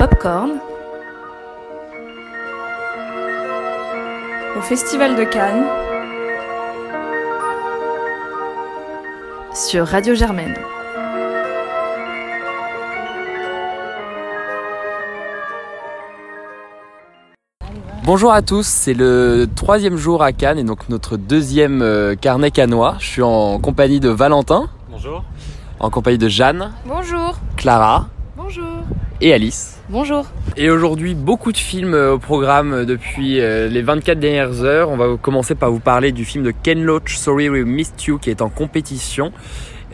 Popcorn au Festival de Cannes sur Radio Germaine. Bonjour à tous, c'est le troisième jour à Cannes et donc notre deuxième euh, carnet cannois. Je suis en compagnie de Valentin. Bonjour. En compagnie de Jeanne. Bonjour. Clara. Bonjour. Et Alice. Bonjour. Et aujourd'hui, beaucoup de films euh, au programme depuis euh, les 24 dernières heures. On va commencer par vous parler du film de Ken Loach, Sorry We Missed You, qui est en compétition.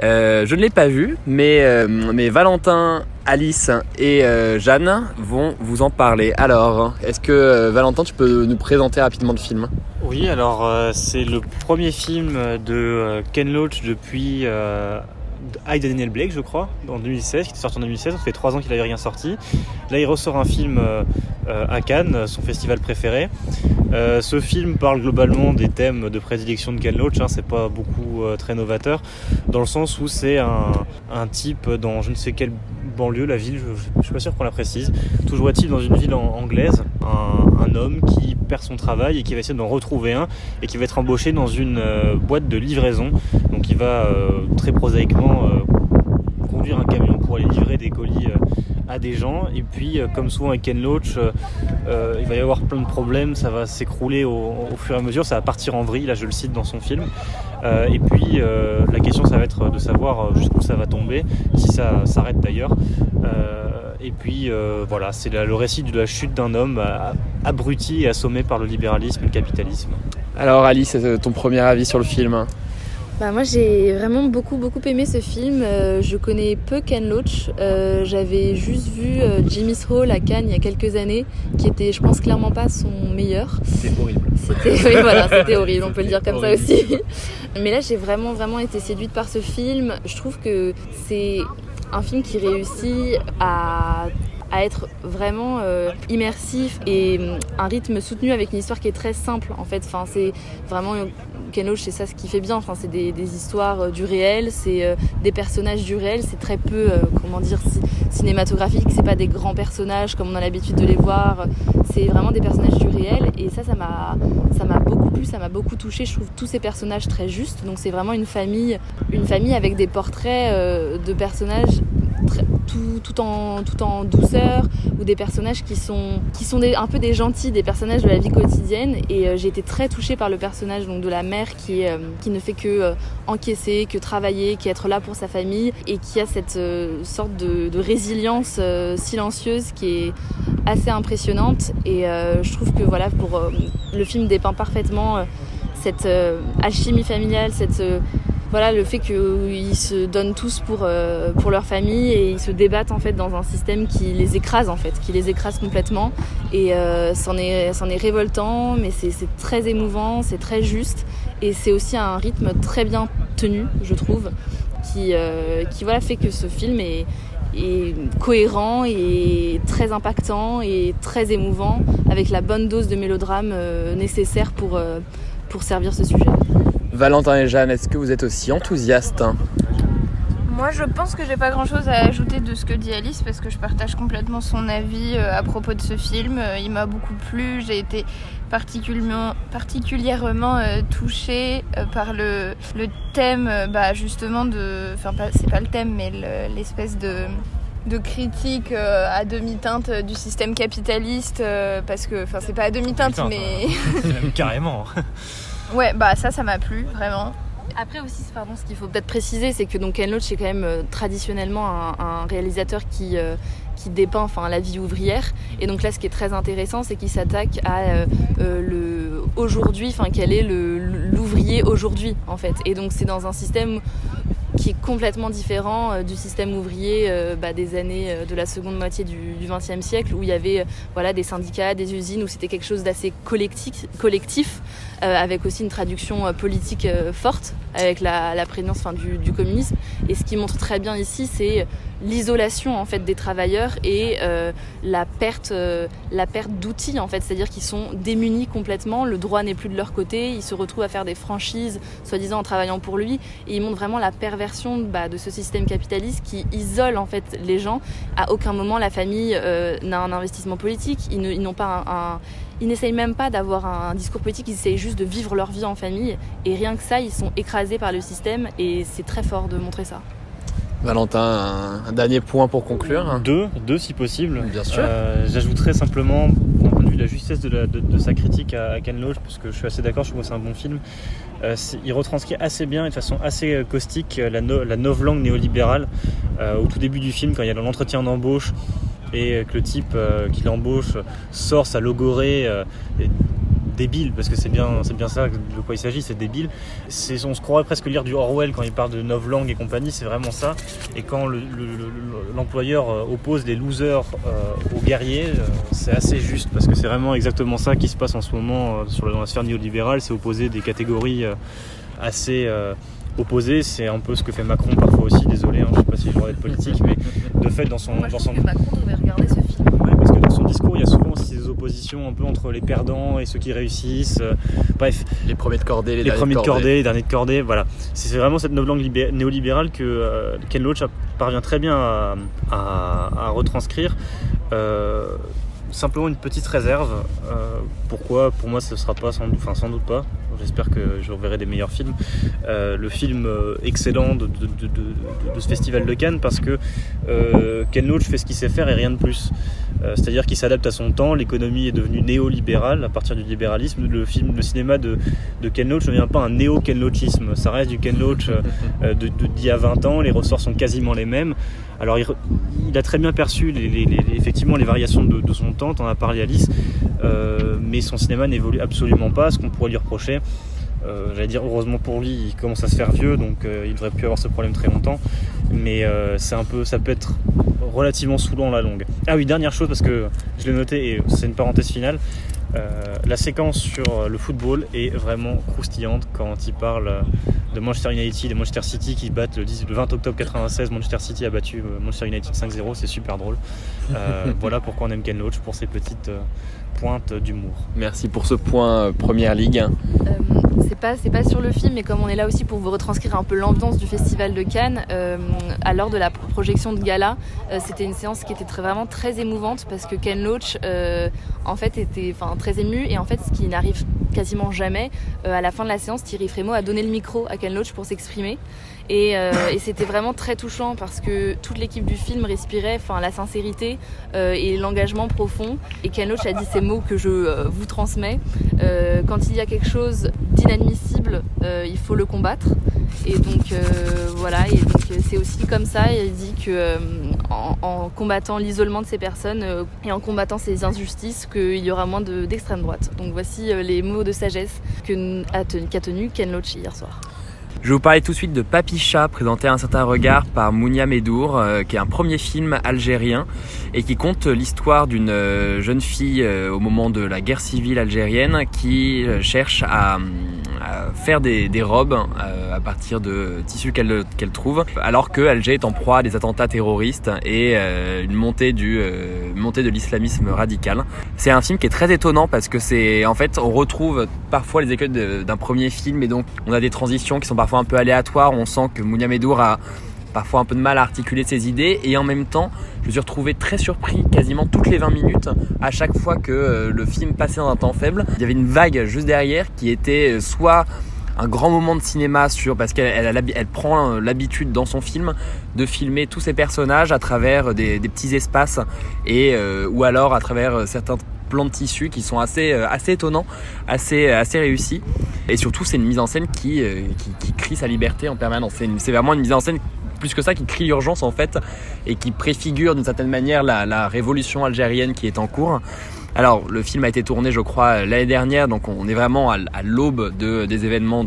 Euh, je ne l'ai pas vu, mais, euh, mais Valentin, Alice et euh, Jeanne vont vous en parler. Alors, est-ce que Valentin, tu peux nous présenter rapidement le film? Oui, alors c'est le premier film de Ken Loach depuis I Daniel Blake, je crois, en 2016, qui était sorti en 2016. Ça fait trois ans qu'il n'avait rien sorti. Là, il ressort un film à Cannes, son festival préféré. Euh, ce film parle globalement des thèmes de prédilection de Ken Loach, hein, c'est pas beaucoup euh, très novateur, dans le sens où c'est un, un, type dans je ne sais quelle banlieue, la ville, je, je suis pas sûr qu'on la précise, toujours est-il dans une ville anglaise, un, un, homme qui perd son travail et qui va essayer d'en retrouver un et qui va être embauché dans une euh, boîte de livraison, donc il va euh, très prosaïquement euh, conduire un camion pour aller livrer des colis à des gens. Et puis, euh, comme souvent avec Ken Loach, euh, euh, il va y avoir plein de problèmes, ça va s'écrouler au, fur et à mesure, ça va partir en vrille, là je le cite dans son film. Et puis, la question, ça va être de savoir jusqu'où ça va tomber, si ça s'arrête d'ailleurs. et puis, voilà, c'est le récit de la chute d'un homme abruti et assommé par le libéralisme et le capitalisme. Alors, Alice, ton premier avis sur le film bah moi j'ai vraiment beaucoup beaucoup aimé ce film. Euh, je connais peu Ken Loach. Euh, J'avais juste vu euh, Jimmy's Hall à Cannes il y a quelques années, qui était, je pense, clairement pas son meilleur. C'était horrible. C'était oui, voilà, c'était horrible. On peut le dire comme horrible. ça aussi. Mais là j'ai vraiment vraiment été séduite par ce film. Je trouve que c'est un film qui réussit à à être vraiment euh, immersif et euh, un rythme soutenu avec une histoire qui est très simple en fait. Enfin, c'est vraiment Ken Loach, c'est ça ce qui fait bien. Enfin, c'est des, des, histoires euh, du réel, c'est euh, des personnages du réel. C'est très peu, euh, comment dire, cinématographique. C'est pas des grands personnages comme on a l'habitude de les voir. C'est vraiment des personnages du réel. Et ça, ça m'a, ça m'a beaucoup plu, ça m'a beaucoup touché. Je trouve tous ces personnages très justes. Donc c'est vraiment une famille, une famille avec des portraits de personnages tout, tout, en, tout en douceur ou des personnages qui sont, qui sont un peu des gentils, des personnages de la vie quotidienne. Et euh, j'ai été très touchée par le personnage donc, de la mère qui, euh, qui ne fait que euh, encaisser, que travailler, qui être là pour sa famille et qui a cette sorte de, résilience silencieuse qui est assez impressionnante. Et je trouve que voilà, pour le film dépeint parfaitement cette alchimie familiale, cette voilà le fait qu'ils se donnent tous pour euh, pour leur famille et ils se débattent en fait dans un système qui les écrase en fait, qui les écrase complètement et euh, c'en est révoltant mais c'est très émouvant, c'est très juste et c'est aussi un rythme très bien tenu je trouve qui euh, qui fait que ce film est cohérent et très impactant et très émouvant avec la bonne dose de mélodrame nécessaire pour servir ce sujet. Valentin et Jeanne, est-ce que vous êtes aussi enthousiastes? Moi, je pense que j'ai pas grand chose à ajouter de ce que dit Alice parce que je partage complètement son avis à propos de ce film. Il m'a beaucoup plu. J'ai été particulièrement, particulièrement euh, touchée euh, par le, le thème, euh, bah, justement, de. Enfin, c'est pas le thème, mais l'espèce de de critique euh, à demi-teinte du système capitaliste euh, parce que enfin c'est pas à demi-teinte demi mais même carrément ouais bah ça ça m'a plu vraiment après aussi, pardon, ce qu'il faut peut-être préciser, c'est que donc Ken Loach est quand même euh, traditionnellement un, réalisateur qui euh, qui dépeint enfin la vie ouvrière. Et donc là, ce qui est très intéressant, c'est qu'il s'attaque à euh, le aujourd'hui, enfin quel est l'ouvrier aujourd'hui en fait. Et donc c'est dans un système qui est complètement différent du système ouvrier bah, des années de la seconde moitié du XXe siècle où il y avait voilà des syndicats, des usines où c'était quelque chose d'assez collectif avec aussi une traduction politique forte avec la, la du, du communisme. Et ce qui montre très bien ici, c'est l'isolation en fait des travailleurs et euh, la perte, euh, la perte d'outils en fait, c'est-à-dire qu'ils sont démunis complètement, le droit n'est plus de leur côté, ils se retrouvent à faire des franchises, soi-disant en travaillant pour lui, et ils montrent vraiment la perversion bah, de ce système capitaliste qui isole en fait les gens. À aucun moment la famille euh, n'a un investissement politique, ils, n'ont pas un ils n'essayent même pas d'avoir un discours politique, ils essayent juste de vivre leur vie en famille. Et rien que ça, ils sont écrasés par le système et c'est très fort de montrer ça. Valentin, un, un dernier point pour conclure. Deux, deux si possible. Bien sûr. Euh, J'ajouterais simplement, d'un point de vue de la justesse de, la- de- de sa critique à, à Ken Loach, parce que je suis assez d'accord, je trouve que c'est un bon film. Euh, il retranscrit assez bien et de façon assez euh, caustique la, no- la novlangue néolibérale euh, au tout début du film, quand il y a l'entretien d'embauche et que le type euh, qui l'embauche sort sa logorée euh, débile, parce que c'est bien, bien ça de quoi il s'agit, c'est débile. On se croirait presque lire du Orwell quand il parle de novlangue et compagnie, c'est vraiment ça. Et quand le- le- le- l'employeur euh, oppose les losers euh, aux guerriers, euh, c'est assez juste parce que c'est vraiment exactement ça qui se passe en ce moment euh, dans la sphère néolibérale, c'est opposer des catégories euh, assez opposées. C'est un peu ce que fait Macron parfois aussi. Désolé, hein, je sais pas si le droit d'être politique, mais de fait dans son, Moi, je dans son que Macron devait regarder ce film. Ouais, parce que dans son discours, il y a souvent aussi des oppositions un peu entre les perdants et ceux qui réussissent. Euh, Bref, Les premiers de cordée, les, les, derniers premiers de cordée. cordée, les derniers de cordée, voilà. C'est c'est vraiment cette novlangue libé- néolibérale que euh, Ken Loach parvient très bien à, à- à retranscrire. Euh, simplement une petite réserve. Euh, pourquoi? Pour moi, ce sera pas sans doute, pas. J'espère que je reverrai des meilleurs films. Euh, le film euh, excellent de, ce festival de Cannes parce que Ken Loach fait ce qu'il sait faire et rien de plus. Euh, C'est-à-dire qu'il s'adapte à son temps. L'économie est devenue néolibérale à partir du libéralisme. Le film, le cinéma de, Ken Loach ne devient pas un néo-Ken Loachisme. Ça reste du Ken Loach euh, de- d'il y a 20 ans. Les ressorts sont quasiment les mêmes. Alors, il, a très bien perçu effectivement les variations de, son temps. T'en as parlé, Alice. Euh, mais son cinéma n'évolue absolument pas. Ce qu'on pourrait lui reprocher. Euh, J'allais dire heureusement pour lui, il commence à se faire vieux, donc euh, il devrait plus avoir ce problème très longtemps. Mais euh, c'est un peu, ça peut être relativement saoulant la longue. Ah oui, dernière chose parce que je l'ai noté et c'est une parenthèse finale. La séquence sur le football est vraiment croustillante quand il parle de Manchester United et Manchester City qui battent le, 10 le 20 octobre 96. Manchester City a battu Manchester United 5-0, c'est super drôle. Voilà pourquoi on aime Ken Loach pour ses petites pointes d'humour. Merci pour ce point euh, Première Ligue. Euh, c'est pas c'est pas sur le film mais comme on est là aussi pour vous retranscrire un peu l'ambiance du festival de Cannes euh, à l'heure de la pro- projection de gala euh, c'était une séance qui était très, vraiment très émouvante parce que Ken Loach euh, en fait était enfin très ému et en fait ce qui n'arrive quasiment jamais euh, à la fin de la séance Thierry Frémaux a donné le micro à Ken Loach pour s'exprimer et, euh, et c'était vraiment très touchant parce que toute l'équipe du film respirait enfin la sincérité euh, et l'engagement profond et Ken Loach a dit ces mots que je euh, vous transmets quand il y a quelque chose d'inadmissible, il faut le combattre. Et donc voilà, c'est aussi comme ça. Il dit que euh, en, en combattant l'isolement de ces personnes et en combattant ces injustices, qu'il y aura moins de- d'extrême droite. Donc voici les mots de sagesse qu'a tenu Ken Loach hier soir. Je vais vous parler tout de suite de Papicha, présenté à un certain regard par Mounia Medour, euh, qui est un premier film algérien et qui compte l'histoire d'une euh, jeune fille euh, au moment de la guerre civile algérienne qui cherche à, faire des, des robes euh, à partir de tissus qu'elle trouve, alors que Alger est en proie à des attentats terroristes et euh, une montée du euh, montée de l'islamisme radical. C'est un film qui est très étonnant parce que c'est en fait on retrouve parfois les écueils d'un premier film et donc on a des transitions qui sont parfois un peu aléatoires. On sent que Mounia Medour a parfois un peu de mal à articuler ses idées et en même temps je me suis retrouvé très surpris quasiment toutes les 20 minutes à chaque fois que euh, le film passait dans un temps faible. Il y avait une vague juste derrière qui était euh, soit un grand moment de cinéma sur parce qu'elle prend euh, l'habitude dans son film de filmer tous ses personnages à travers des, petits espaces et ou alors à travers certains plans de tissu qui sont assez assez étonnants assez assez réussis. Et surtout c'est une mise en scène qui, qui, qui crie sa liberté en permanence. C'est vraiment une mise en scène plus que ça qui crie l'urgence en fait et qui préfigure d'une certaine manière la, la révolution algérienne qui est en cours alors, le film a été tourné, je crois, l'année dernière, donc on est vraiment à, l'aube de, des événements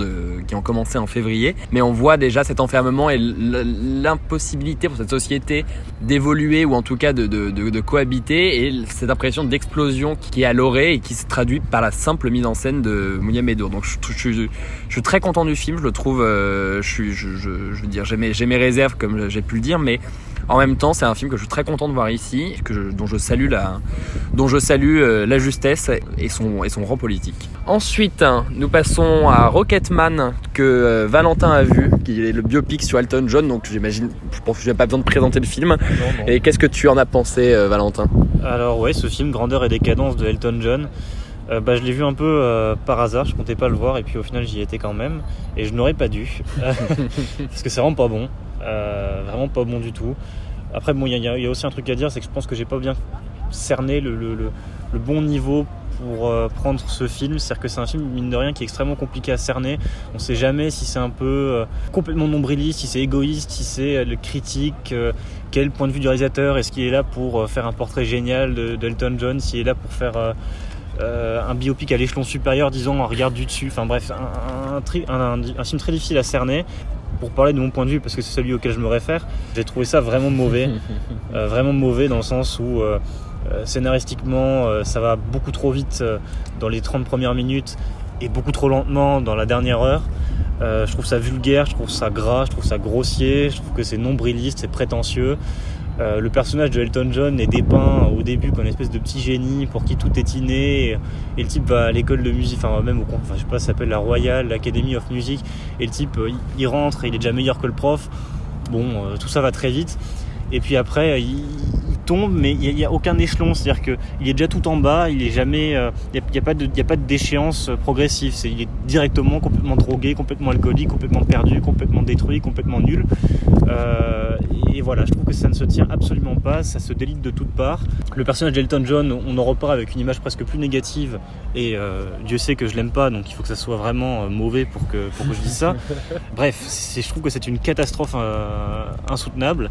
qui ont commencé en février. Mais on voit déjà cet enfermement et l'impossibilité pour cette société d'évoluer ou en tout cas de, cohabiter et cette impression d'explosion qui est à l'orée et qui se traduit par la simple mise en scène de Mounia Medour. Donc, je, suis très content du film, je le trouve, euh, je, veux dire, j'ai mes réserves comme j'ai pu le dire, mais En même temps, c'est un film que je suis très content de voir ici, que je- dont je salue la, dont je salue euh, la justesse et son, et son rang politique. Ensuite, nous passons à Rocketman que euh, Valentin a vu, qui est le biopic sur Elton John. Donc j'imagine, je pense que j'ai pas besoin de présenter le film. Non, non. Et qu'est-ce que tu en as pensé, euh, Valentin? Alors ouais, ce film Grandeur et décadence de Elton John, euh, bah, je l'ai vu un peu euh, par hasard, je comptais pas le voir et puis au final j'y étais quand même et je n'aurais pas dû parce que c'est vraiment pas bon, vraiment pas bon du tout. Après bon, il y, a- aussi un truc à dire, c'est que je pense que j'ai pas bien cerné le, bon niveau pour euh, prendre ce film, c'est-à-dire que c'est un film mine de rien qui est extrêmement compliqué à cerner. On sait jamais si c'est un peu euh, complètement nombriliste, si c'est égoïste, si c'est euh, le critique, euh, quel point de vue du réalisateur Est-ce qu'il est là pour euh, faire un portrait génial de- d'Elton John S'il est là pour faire euh, euh, un biopic à l'échelon supérieur, disons, un regard du dessus Enfin bref, un film très difficile à cerner. Pour parler de mon point de vue, parce que c'est celui auquel je me réfère, j'ai trouvé ça vraiment mauvais. Euh, vraiment mauvais dans le sens où euh, euh, scénaristiquement, euh, ça va beaucoup trop vite dans les 30 premières minutes et beaucoup trop lentement dans la dernière heure. Je trouve ça vulgaire, je trouve ça gras, je trouve ça grossier, je trouve que c'est nombriliste, c'est prétentieux. Euh, le personnage de Elton John est dépeint au début comme une espèce de petit génie pour qui tout est inné. Et, le type va à l'école de musique, enfin même au enfin, je sais pas, ça s'appelle la Royal Academy of Music. Et le type, euh, il, rentre et il est déjà meilleur que le prof. Bon, euh, tout ça va très vite. Et puis après, il tombe, mais il n'y a, aucun échelon. C'est-à-dire qu'il est déjà tout en bas, il est jamais, euh, il n'y a, pas de, il y a pas de déchéance progressive. C'est, il est directement complètement drogué, complètement alcoolique, complètement perdu, complètement détruit, complètement nul. Euh, et voilà, je trouve que ça ne se tient absolument pas, ça se délite de toutes parts. Le personnage d'Elton John, on en repart avec une image presque plus négative, et euh, Dieu sait que je l'aime pas, donc il faut que ça soit vraiment euh, mauvais pour que, pour que je dise ça. Bref, je trouve que c'est une catastrophe euh, insoutenable.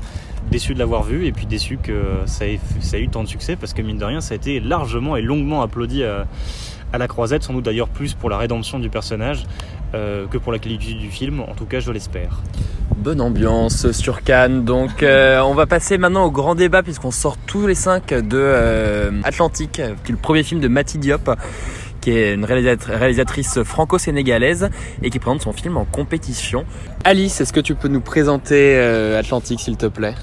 Déçu de l'avoir vu, et puis déçu que ça ait eu tant de succès, parce que mine de rien, ça a été largement et longuement applaudi à, la croisette, sans doute d'ailleurs plus pour la rédemption du personnage euh, que pour la qualité du film, en tout cas je l'espère. Bonne ambiance sur Cannes. Donc, euh, on va passer maintenant au grand débat puisqu'on sort tous les cinq de euh, Atlantique, qui est le premier film de Mati Diop, qui est une réalisat- réalisatrice franco-sénégalaise et qui présente son film en compétition. Alice, est-ce que tu peux nous présenter Atlantique, s'il te plaît?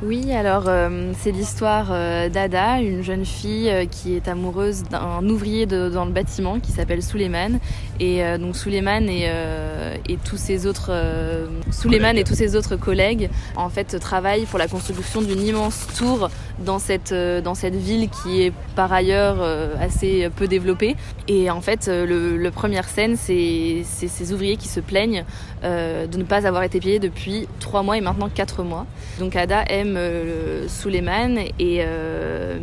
Oui, alors euh, c'est l'histoire euh, d'Ada, une jeune fille euh, qui est amoureuse d'un ouvrier dans le bâtiment qui s'appelle Suleiman. Et euh, donc Suleiman et, euh, et tous ses autres euh, Suleiman et tous ses autres collègues en fait travaillent pour la construction d'une immense tour dans cette dans cette ville qui est par ailleurs assez peu développée. Et en fait, le, le première scène, c'est ces ouvriers qui se plaignent de ne pas avoir été payés depuis trois mois et maintenant quatre mois. Donc Ada aime Suleiman et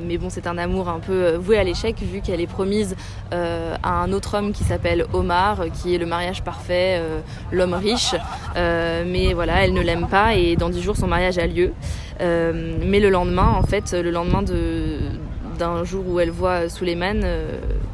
mais bon c'est un amour un peu voué à l'échec vu qu'elle est promise à un autre homme qui s'appelle Omar euh, qui est le mariage parfait, euh, l'homme riche. Euh, mais voilà elle ne l'aime pas et dans dix jours son mariage a lieu. Mais le lendemain en fait le lendemain de d'un jour où elle voit Suleiman,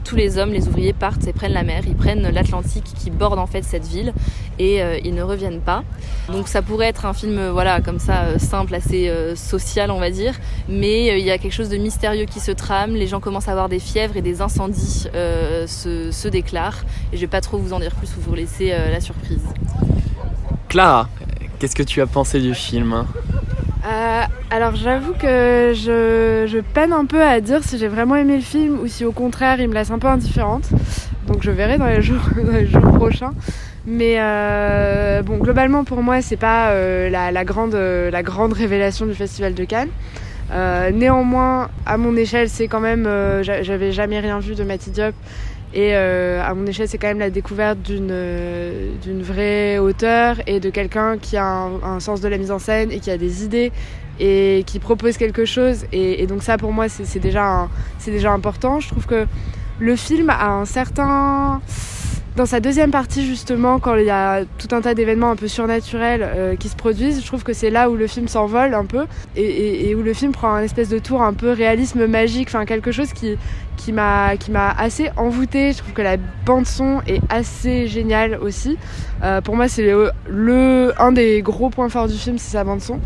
tous les hommes, les ouvriers partent et prennent la mer, ils prennent l'Atlantique qui borde en fait cette ville et euh, ils ne reviennent pas. Donc ça pourrait être un film euh, voilà comme ça euh, simple, assez social on va dire, mais il y a quelque chose de mystérieux qui se trame, les gens commencent à avoir des fièvres et des incendies se, déclarent. Et je vais pas trop vous en dire plus pour vous laisser la surprise. Clara, qu'est-ce que tu as pensé du film? Euh, alors j'avoue que je, peine un peu à dire si j'ai vraiment aimé le film ou si au contraire il me laisse un peu indifférente. Donc je verrai dans les jours, dans les jours prochains. Mais euh, bon, globalement pour moi c'est pas euh, la, grande, la grande révélation du Festival de Cannes. Néanmoins, à mon échelle, c'est quand même, j'a- j'avais jamais rien vu de Mati Diop et euh, à mon échelle, c'est quand même la découverte d'une euh, d'une vraie auteure et de quelqu'un qui a un, sens de la mise en scène et qui a des idées et qui propose quelque chose. Et, et donc ça, pour moi, c'est déjà, c'est déjà important. Je trouve que le film a un certain... Dans sa deuxième partie, justement, quand il y a tout un tas d'événements un peu surnaturels euh, qui se produisent, je trouve que c'est là où le film s'envole un peu et, où le film prend un espèce de tour un peu réalisme magique, enfin quelque chose qui, qui m'a assez envoûtée. Je trouve que la bande son est assez géniale aussi. Euh, pour moi, c'est le, un des gros points forts du film, c'est sa bande son.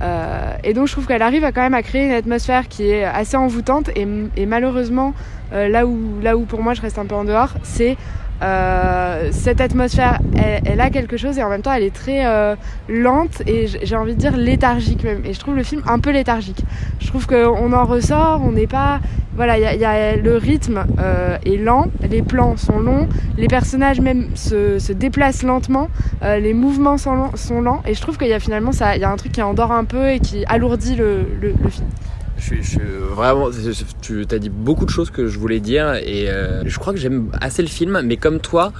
Euh, et donc je trouve qu'elle arrive à quand même à créer une atmosphère qui est assez envoûtante et, malheureusement là où là où pour moi je reste un peu en dehors, c'est euh, cette atmosphère, elle, a quelque chose et en même temps elle est très euh, lente et j'ai envie de dire léthargique même. Et je trouve le film un peu léthargique. Je trouve qu'on en ressort, on n'est pas. Voilà, y y a, le rythme euh, est lent, les plans sont longs, les personnages même se, se déplacent lentement, les mouvements sont, sont, lents et je trouve qu'il y a finalement ça, il y a un truc qui endort un peu et qui alourdit le, le, le film. Je suis, vraiment, tu as dit beaucoup de choses que je voulais dire et euh, je crois que j'aime assez le film, mais comme toi,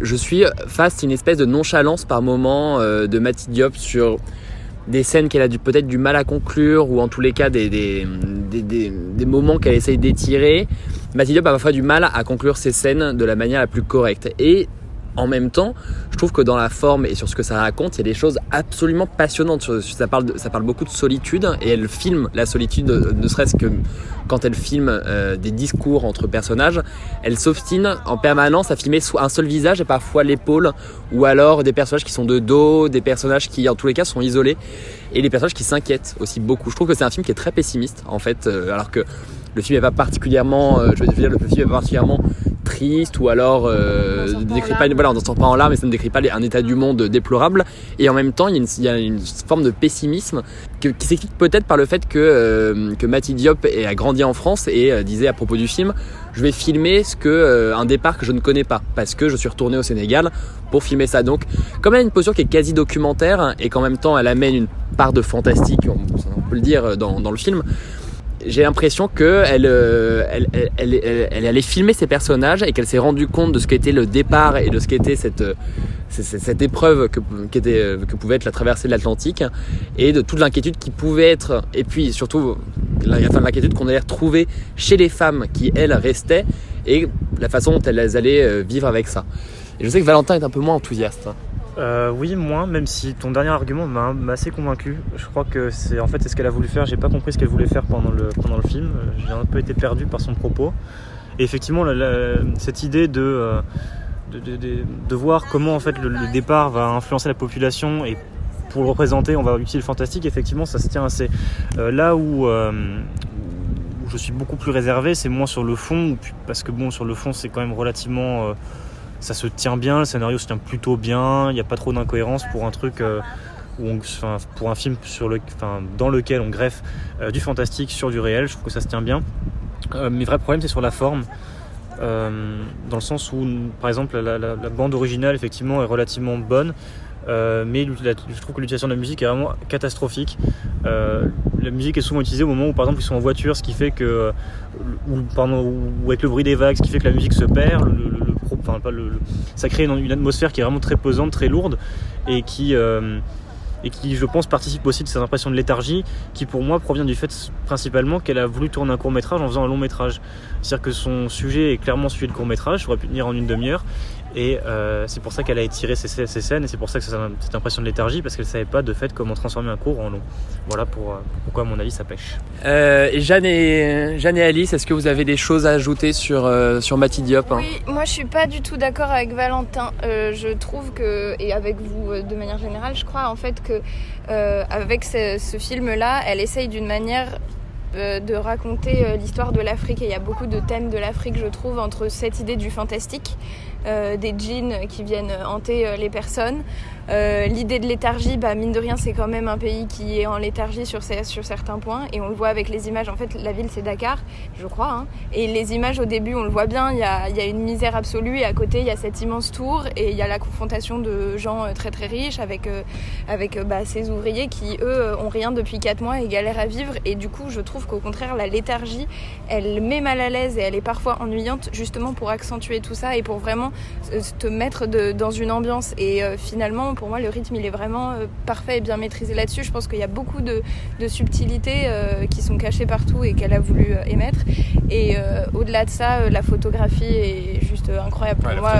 je suis face à une espèce de nonchalance par moment euh, de Matty Diop sur des scènes qu'elle a peut-être du mal à conclure ou en tous les cas des, des, des, des moments qu'elle essaye d'étirer. Diop a parfois du mal à conclure ses scènes de la manière la plus correcte. Et en même temps, je trouve que dans la forme et sur ce que ça raconte, il y a des choses absolument passionnantes. Ça parle, ça parle beaucoup de solitude et elle filme la solitude, ne serait-ce que quand elle filme euh, des discours entre personnages. Elle s'obstine en permanence à filmer un seul visage et parfois l'épaule, ou alors des personnages qui sont de dos, des personnages qui en tous les cas sont isolés et des personnages qui s'inquiètent aussi beaucoup. Je trouve que c'est un film qui est très pessimiste en fait, euh, alors que le film n'est pas particulièrement, euh, je veux dire, le film est pas particulièrement triste ou alors euh, décrit pas, voilà, on ne sort pas en larmes, mais ça ne décrit pas un état du monde déplorable. Et en même temps, il y a une, forme de pessimisme qui s'explique peut-être par le fait que, euh, que Matty Diop a grandi en France et euh, disait à propos du film, je vais filmer ce que euh, un départ que je ne connais pas parce que je suis retourné au Sénégal pour filmer ça. Donc, comme elle a une posture qui est quasi documentaire et qu'en même temps elle amène une part de fantastique, on, peut le dire dans, dans le film j'ai l'impression que elle, euh, elle, allait filmer ses personnages et qu'elle s'est rendue compte de ce qu'était le départ et de ce qu'était cette, cette épreuve que, qu'était, que pouvait être la traversée de l'Atlantique et de toute l'inquiétude qui pouvait être, et puis surtout l'inquiétude qu'on allait retrouver chez les femmes qui, elles, restaient et la façon dont elles allaient euh, vivre avec ça. Et je sais que Valentin est un peu moins enthousiaste. Euh, oui, moins, même si ton dernier argument m'a assez convaincu. Je crois que c'est en fait c'est ce qu'elle a voulu faire. J'ai pas compris ce qu'elle voulait faire pendant le, pendant le film. J'ai un peu été perdu par son propos. Et effectivement, cette idée euh, de, de, voir comment en fait le, départ va influencer la population et pour le représenter, on va utiliser le fantastique. Effectivement, ça se tient assez. Euh, là où, je suis beaucoup plus réservé, c'est moins sur le fond, parce que bon, sur le fond, c'est quand même relativement ça se tient bien, le scénario se tient plutôt bien, il n'y a pas trop d'incohérence pour un truc euh, où pour un film sur le, dans lequel on greffe euh, du fantastique sur du réel, je trouve que ça se tient bien. Euh, mes vrais problèmes c'est sur la forme. dans le sens où, par exemple, la, bande originale effectivement est relativement bonne, mais je trouve que l'utilisation de la musique est vraiment catastrophique. la musique est souvent utilisée au moment où, par exemple, ils sont en voiture, ce qui fait que, ou, avec le bruit des vagues, ce qui fait que la musique se perd. Pas le, ça crée une, atmosphère qui est vraiment très pesante, très lourde et qui euh, et qui je pense participe aussi de cette impression de léthargie qui pour moi provient du fait principalement qu'elle a voulu tourner un court métrage en faisant un long métrage. C'est-à-dire que son sujet est clairement celui de court métrage, ça aurait pu tenir en une demi-heure et euh, c'est pour ça qu'elle a étiré ses, scènes et c'est pour ça que c'est cette impression de léthargie parce qu'elle savait pas de fait comment transformer un cours en long. Voilà pour, euh, pourquoi à mon avis ça pêche. Euh, et Jeanne et, Jeanne et Alice, est-ce que vous avez des choses à ajouter sur, sur Mathilde Diop hein? Oui, moi je suis pas du tout d'accord avec Valentin. je trouve que, et avec vous de manière générale, je crois en fait que avec ce, ce film-là, elle essaye d'une manière de raconter l'histoire de l'Afrique et il y a beaucoup de thèmes de l'Afrique je trouve entre cette idée du fantastique des djinns qui viennent hanter euh, les personnes. Euh, l'idée de léthargie, bah, mine de rien, c'est quand même un pays qui est en léthargie sur, certains points. Et on le voit avec les images. En fait, la ville, c'est Dakar, je crois. Hein. Et les images, au début, on le voit bien. Il y a, une misère absolue. Et à côté, il y a cette immense tour. Et il y a la confrontation de gens très très riches avec, avec bah, ces ouvriers qui, eux, ont rien depuis 4 mois et galèrent à vivre. Et du coup, je trouve qu'au contraire, la léthargie, elle met mal à l'aise et elle est parfois ennuyante, justement pour accentuer tout ça et pour vraiment euh, te mettre dans une ambiance. Et euh, finalement, pour moi, le rythme, il est vraiment euh, parfait et bien maîtrisé là-dessus. Je pense qu'il y a beaucoup de, subtilités qui sont cachées partout et qu'elle a voulu émettre. Et au-delà de ça, la photographie est juste incroyable. Pour moi,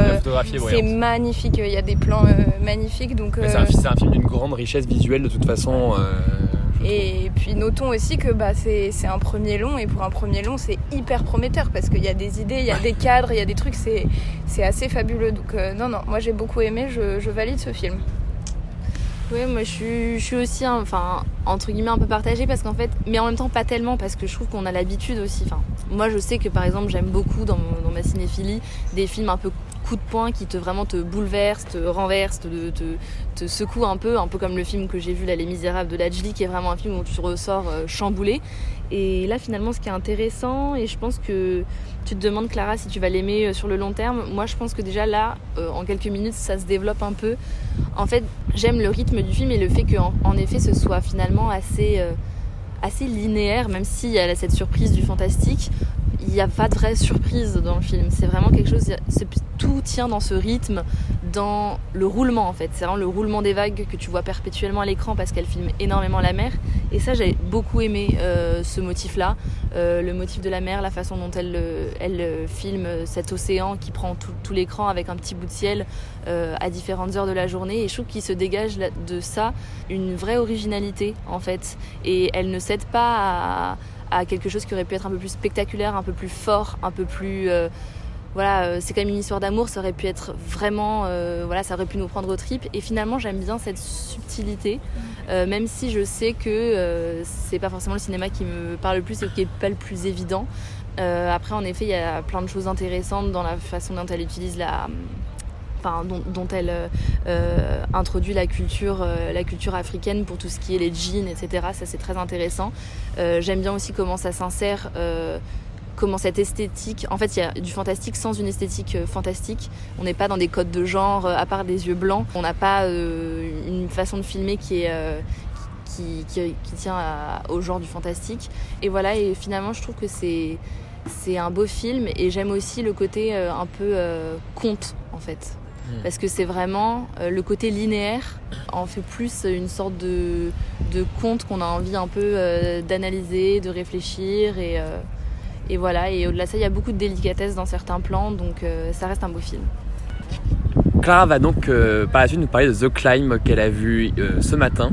c'est magnifique. Il y a des plans magnifiques. Donc, c'est un, un, film d'une grande richesse visuelle de toute façon. Et puis notons aussi que bah, c'est un premier long et pour un premier long c'est hyper prometteur parce qu'il y a des idées, il y a des cadres, il y a des trucs, c'est assez fabuleux. Donc euh, non, non, moi j'ai beaucoup aimé, je, je, valide ce film. Oui, moi je suis, je suis aussi, enfin, entre guillemets, un peu partagée parce qu'en fait, mais en même temps pas tellement parce que je trouve qu'on a l'habitude aussi. Enfin, moi je sais que par exemple j'aime beaucoup dans, dans ma cinéphilie des films un peu coup de poing qui te vraiment te bouleverse, te renverse, te, secoue un peu, un peu comme le film que j'ai vu là, Les Misérables de Lajli, qui est vraiment un film où tu ressors euh, chamboulé. Et là, finalement, ce qui est intéressant, et je pense que tu te demandes, Clara, si tu vas l'aimer euh, sur le long terme. Moi, je pense que déjà là, euh, en quelques minutes, ça se développe un peu. En fait, j'aime le rythme du film et le fait qu'en en effet, ce soit finalement assez, assez linéaire, même s'il y a cette surprise du fantastique il n'y a pas de vraie surprise dans le film. C'est vraiment quelque chose. Tout tient dans ce rythme, dans le roulement en fait. C'est vraiment le roulement des vagues que tu vois perpétuellement à l'écran parce qu'elle filme énormément la mer. Et ça, j'ai beaucoup aimé euh, ce motif-là. Euh, le motif de la mer, la façon dont elle, euh, filme cet océan qui prend tout l'écran avec un petit bout de ciel à différentes heures de la journée. Et je trouve qu'il se dégage de ça une vraie originalité en fait. Et elle ne cède pas à à quelque chose qui aurait pu être un peu plus spectaculaire, un peu plus fort, un peu plus euh, voilà, euh, c'est quand même une histoire d'amour, ça aurait pu être vraiment, euh, voilà, ça aurait pu nous prendre au trip. Et finalement, j'aime bien cette subtilité, même si je sais que c'est pas forcément le cinéma qui me parle le plus et qui est pas le plus évident. après, en effet, il y a plein de choses intéressantes dans la façon dont elle utilise la, Dont, elle euh, introduit la culture, euh, la culture africaine pour tout ce qui est les jeans, etc. Ça, c'est très intéressant. Euh, j'aime bien aussi comment ça s'insère, comment cette esthétique. En fait, il y a du fantastique sans une esthétique fantastique. On n'est pas dans des codes de genre, à part des yeux blancs. On n'a pas une façon de filmer qui tient au genre du fantastique. Et voilà, et finalement, je trouve que c'est un beau film et j'aime aussi le côté un peu conte en fait. Mm. parce que c'est vraiment euh, le côté linéaire en fait plus une sorte de, de conte qu'on a envie un peu euh, d'analyser, de réfléchir et, euh, et voilà. Et au-delà de ça, il y a beaucoup de délicatesse dans certains plans, donc ça reste un beau film. Clara va donc par la suite nous parler de The Climb qu'elle a vu ce matin.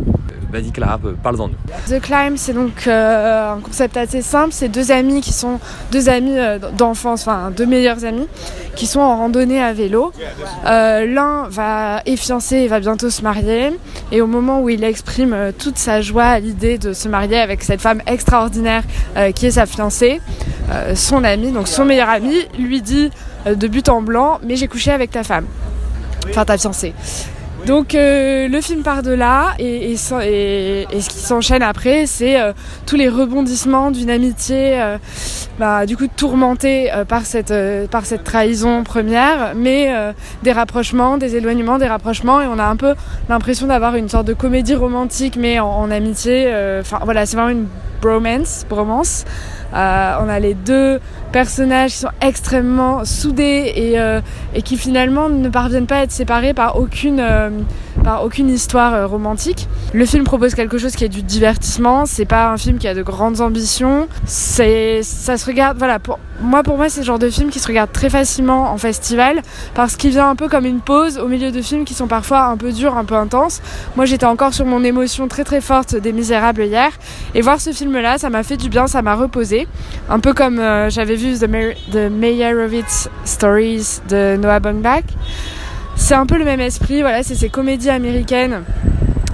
Vas-y Clara, parle-en nous. The Climb, c'est donc euh, un concept assez simple. C'est deux amis qui sont deux amis euh, d'enfance, enfin deux meilleurs amis, qui sont en randonnée à vélo. Euh, l'un va est fiancé et va bientôt se marier. Et au moment où il exprime toute sa joie à l'idée de se marier avec cette femme extraordinaire qui est sa fiancée, son ami, donc son meilleur ami, lui dit de but en blanc, mais j'ai couché avec ta femme, enfin ta fiancée. Donc euh, le film part de là et, ce qui s'enchaîne après, c'est euh, tous les rebondissements d'une amitié, euh, bah, du coup tourmentée par cette par cette trahison première, mais des rapprochements, des éloignements, des rapprochements, et on a un peu l'impression d'avoir une sorte de comédie romantique, mais en, amitié. Enfin voilà, c'est vraiment une bromance, bromance. Euh, on a les deux personnages qui sont extrêmement soudés et, euh, et, qui finalement ne parviennent pas à être séparés par aucune, euh, par aucune histoire romantique. Le film propose quelque chose qui est du divertissement, c'est pas un film qui a de grandes ambitions, ça se regarde, voilà, pour, moi pour moi c'est le genre de film qui se regarde très facilement en festival parce qu'il vient un peu comme une pause au milieu de films qui sont parfois un peu durs, un peu intenses. Moi j'étais encore sur mon émotion très très forte des Misérables hier et voir ce film là ça m'a fait du bien, ça m'a reposé. Un peu comme euh, j'avais vu The, The Meyerowitz Stories de Noah Baumbach. C'est un peu le même esprit, voilà, c'est ces comédies américaines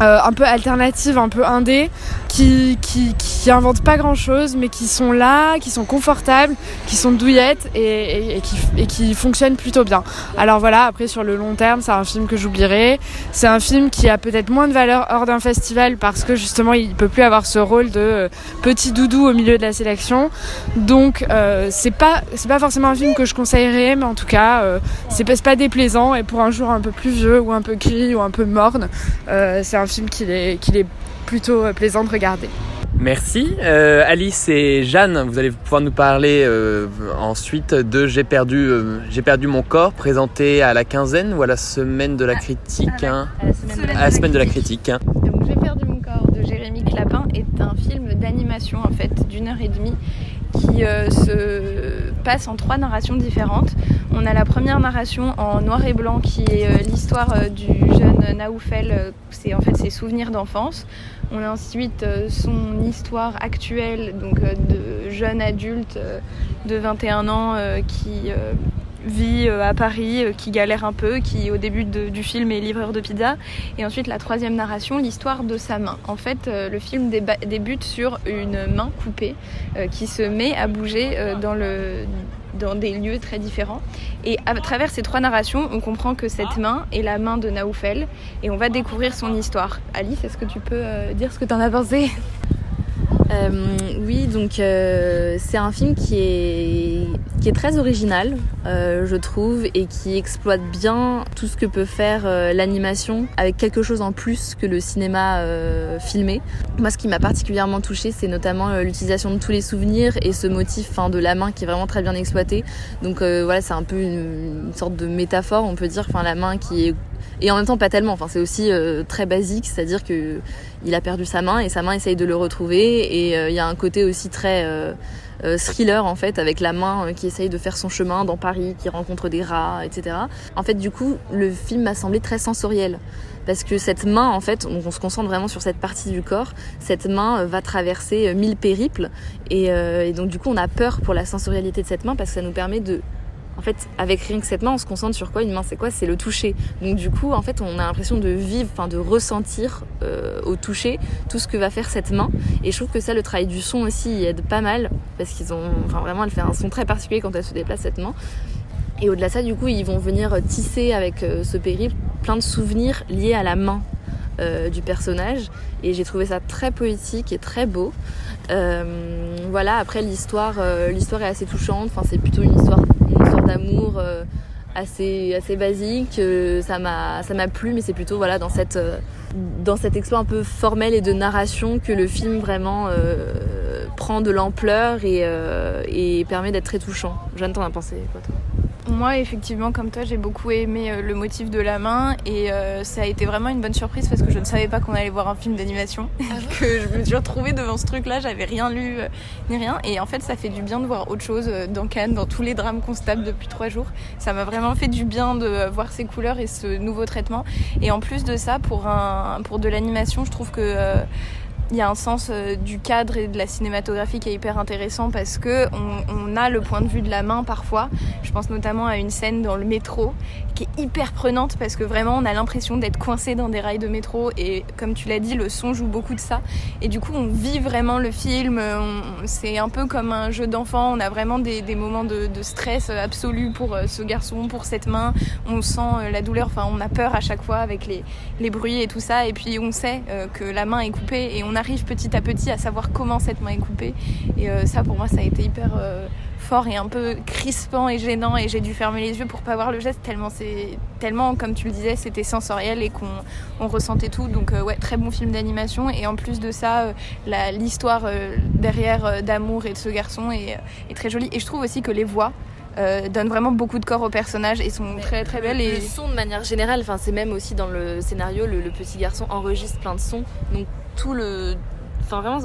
euh, un peu alternatives, un peu indé, qui, qui, inventent pas grand chose, mais qui sont là, qui sont confortables, qui sont douillettes et, et, qui, et qui fonctionnent plutôt bien. Alors voilà, après sur le long terme, c'est un film que j'oublierai. C'est un film qui a peut-être moins de valeur hors d'un festival parce que justement il peut plus avoir ce rôle de euh, petit doudou au milieu de la sélection. Donc euh, c'est pas c'est pas forcément un film que je conseillerais, mais en tout cas euh, c'est pas, pas déplaisant et pour un jour un peu plus vieux ou un peu gris ou un peu morne, euh, c'est un film qu'il est qu'il est plutôt plaisant de regarder. Merci. Euh, Alice et Jeanne, vous allez pouvoir nous parler euh, ensuite de J'ai perdu, euh, J'ai perdu mon corps, présenté à la quinzaine ou à la semaine de la critique. À la, semaine, de la critique. Donc J'ai perdu mon corps de Jérémy Clapin est un film d'animation en fait d'une heure et demie qui euh, se passe en trois narrations différentes. On a la première narration en noir et blanc qui est euh, l'histoire euh, du jeune Naoufel, c'est en fait ses souvenirs d'enfance. On a ensuite son histoire actuelle, donc de jeune adulte de 21 ans qui vit euh, à Paris, euh, qui galère un peu, qui au début du film est livreur de pizza. Et ensuite la troisième narration, l'histoire de sa main. En fait, euh, le film débute sur une main coupée qui se met à bouger dans des lieux très différents. Et à travers ces trois narrations, on comprend que cette main est la main de Naoufel et on va découvrir son histoire. Alice, est-ce que tu peux dire ce que tu en as pensé? Euh, oui, donc euh, c'est un film qui est, très original, euh, je trouve, et qui exploite bien tout ce que peut faire l'animation avec quelque chose en plus que le cinéma filmé. Moi, ce qui m'a particulièrement touché, c'est notamment l'utilisation de tous les souvenirs et ce motif fin, de la main qui est vraiment très bien exploité. Donc voilà, c'est un peu une, une, sorte de métaphore, on peut dire, enfin la main qui est et en même temps pas tellement. Enfin, c'est aussi euh, très basique, c'est-à-dire que il a perdu sa main et sa main essaye de le retrouver. Et euh, il y a un côté aussi très euh, thriller en fait, avec la main qui essaye de faire son chemin dans Paris, qui rencontre des rats, etc. En fait, du coup, le film m'a semblé très sensoriel parce que cette main, en fait, on se concentre vraiment sur cette partie du corps. Cette main va traverser mille périples et, et donc du coup, on a peur pour la sensorialité de cette main parce que ça nous permet de en fait, avec rien que cette main, on se concentre sur quoi Une main, c'est quoi? C'est le toucher. Donc du coup, en fait, on a l'impression de vivre, enfin de ressentir euh, au toucher tout ce que va faire cette main. Et je trouve que ça, le travail du son aussi, y aide pas mal parce qu'ils ont, enfin vraiment, elle fait un son très particulier quand elle se déplace cette main. Et au-delà de ça, du coup, ils vont venir tisser avec euh, ce périple plein de souvenirs liés à la main euh, du personnage. Et j'ai trouvé ça très poétique et très beau. voilà. Après, l'histoire, l'histoire est assez touchante. Enfin, c'est plutôt une histoire d'amour euh, assez assez basique euh, ça m'a ça m'a plu mais c'est plutôt voilà dans cette euh, dans cet exploit un peu formel et de narration que le film vraiment prend de l'ampleur et, et permet d'être très touchant. Jeanne, t'en as pensé quoi toi? Moi, effectivement, comme toi, j'ai beaucoup aimé euh, le motif de la main et euh, ça a été vraiment une bonne surprise parce que je ne savais pas qu'on allait voir un film d'animation. Ah que je me suis retrouvée devant ce truc-là, j'avais rien lu euh, ni rien. Et en fait, ça fait du bien de voir autre chose dans Cannes, dans tous les drames qu'on se tape depuis trois jours. Ça m'a vraiment fait du bien de voir ces couleurs et ce nouveau traitement. Et en plus de ça, pour, un, pour de l'animation, je trouve que il y a un sens euh, du cadre et de la cinématographie qui est hyper intéressant parce que on, a le point de vue de la main parfois. Je pense notamment à une scène dans le métro qui est hyper prenante parce que vraiment on a l'impression d'être coincé dans des rails de métro et comme tu l'as dit le son joue beaucoup de ça. Et du coup on vit vraiment le film c'est un peu comme un jeu d'enfant. On a vraiment des, moments de, stress absolu pour euh, ce garçon pour cette main. On sent euh, la douleur. Enfin on a peur à chaque fois avec les, les bruits et tout ça. Et puis on sait que la main est coupée et on a arrive petit à petit à savoir comment cette main est coupée. Et euh, ça, pour moi, ça a été hyper euh, fort et un peu crispant et gênant. Et j'ai dû fermer les yeux pour pas voir le geste tellement c'est tellement, comme tu le disais, c'était sensoriel et qu'on ressentait tout. Donc euh, ouais, très bon film d'animation. Et en plus de ça, l'histoire derrière d'amour et de ce garçon est, est très jolie. Et je trouve aussi que les voix euh, donne vraiment beaucoup de corps au personnage et sont très très belles. Et... Le son de manière générale, enfin c'est même aussi dans le scénario, le, petit garçon enregistre plein de sons, donc tout le, enfin vraiment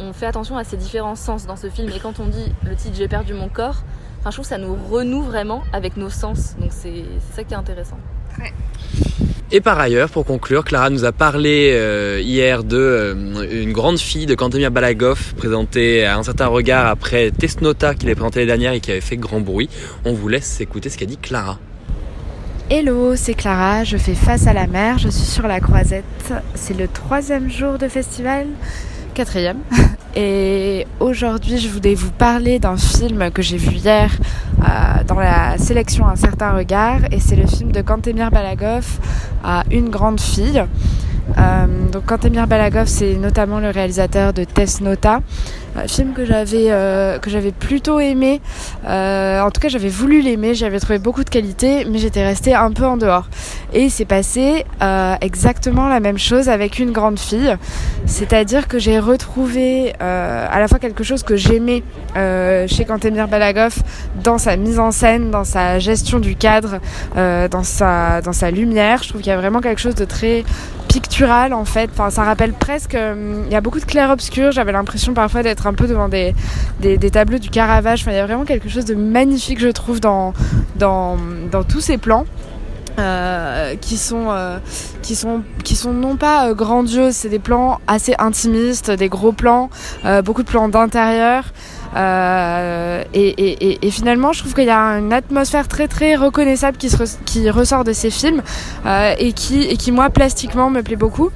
on, fait attention à ces différents sens dans ce film et quand on dit le titre j'ai perdu mon corps, enfin je trouve que ça nous renoue vraiment avec nos sens, donc c'est ça qui est intéressant. Et par ailleurs, pour conclure, Clara nous a parlé euh, hier de euh, une grande fille de Kantemir Balagov, présentée à un certain regard après Tesnota qu'il avait présenté l'année dernière et qui avait fait grand bruit. On vous laisse écouter ce qu'a dit Clara. Hello, c'est Clara, je fais face à la mer, je suis sur la croisette. C'est le troisième jour de festival, quatrième. Et aujourd'hui, je voulais vous parler d'un film que j'ai vu hier euh, dans la sélection Un certain regard. Et c'est le film de Kantemir Balagov, à Une grande fille. Euh, donc Kantemir Balagov, c'est notamment le réalisateur de Test Nota, un film que j'avais euh, que plutôt aimé. Euh, en tout cas, j'avais voulu l'aimer, j'avais trouvé beaucoup de qualité, mais j'étais restée un peu en dehors. Et il s'est passé exactement la même chose avec une grande fille, c'est-à-dire que j'ai retrouvé à la fois quelque chose que j'aimais chez Kantemir Balagov dans sa mise en scène, dans sa gestion du cadre, dans sa dans sa lumière. Je trouve qu'il y a vraiment quelque chose de très pictural en fait. Enfin, ça rappelle presque. Euh, il y a beaucoup de clair-obscur. J'avais l'impression parfois d'être un peu devant des, des, tableaux du Caravage. Enfin, il y a vraiment quelque chose de magnifique, je trouve, dans, dans, dans tous ces plans. Euh, qui sont euh, qui sont qui sont non pas grandioses c'est des plans assez intimistes des gros plans beaucoup de plans d'intérieur Euh, et, et, et, finalement, je trouve qu'il y a une atmosphère très très reconnaissable qui, se qui ressort de ces films euh, et, qui, et qui, moi, plastiquement, me plaît beaucoup.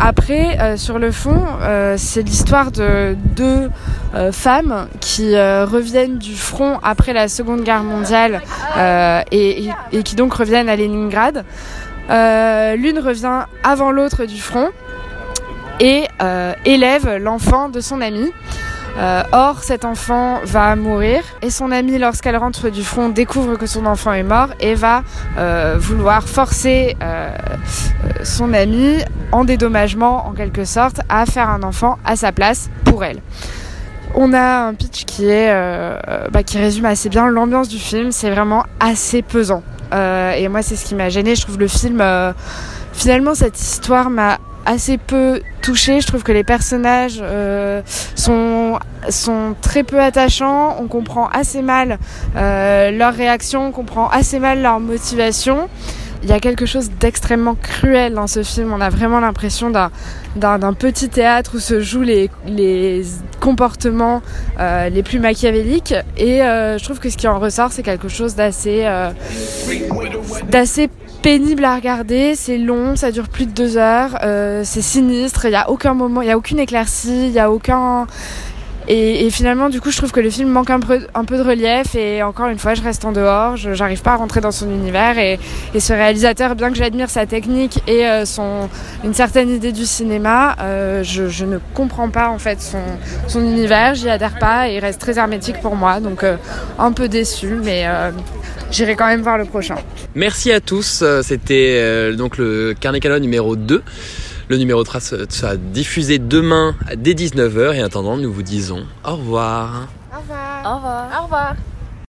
Après, euh, sur le fond, euh, c'est l'histoire de deux euh, femmes qui reviennent du front après la Seconde Guerre mondiale et, et, qui donc reviennent à Leningrad. L'une revient avant l'autre du front et élève l'enfant de son ami. Euh, or, cet enfant va mourir et son amie, lorsqu'elle rentre du front, découvre que son enfant est mort et va euh, vouloir forcer euh, son ami en dédommagement, en quelque sorte, à faire un enfant à sa place pour elle. On a un pitch qui est bah, qui résume assez bien l'ambiance du film. C'est vraiment assez pesant. et moi, c'est ce qui m'a gêné. Je trouve le film finalement cette histoire m'a assez peu touchée. Je trouve que les personnages euh, sont, sont très peu attachants. On comprend assez mal euh, leurs réactions, on comprend assez mal leur motivation. Il y a quelque chose d'extrêmement cruel dans ce film. On a vraiment l'impression d'un petit théâtre où se jouent les, les comportements euh, les plus machiavéliques. Et euh, je trouve que ce qui en ressort, c'est quelque chose d'assez d'assez pénible à regarder, c'est long, ça dure plus de deux heures, euh, c'est sinistre, il n'y a aucun moment, il n'y a aucune éclaircie, il n'y a aucun... Et, finalement, du coup, je trouve que le film manque un peu, de relief et encore une fois, je reste en dehors, je j'arrive pas à rentrer dans son univers et, ce réalisateur, bien que j'admire sa technique et euh, son, une certaine idée du cinéma, euh, je, je, ne comprends pas en fait son, son univers, j'y adhère pas et il reste très hermétique pour moi, donc un peu déçu, mais j'irai quand même voir le prochain. Merci à tous, euh, c'était euh, donc le Carnet Canon numéro 2. Le numéro 3 sera diffusé demain dès 19h et en attendant nous vous disons au revoir. Au revoir. Au revoir. Au revoir.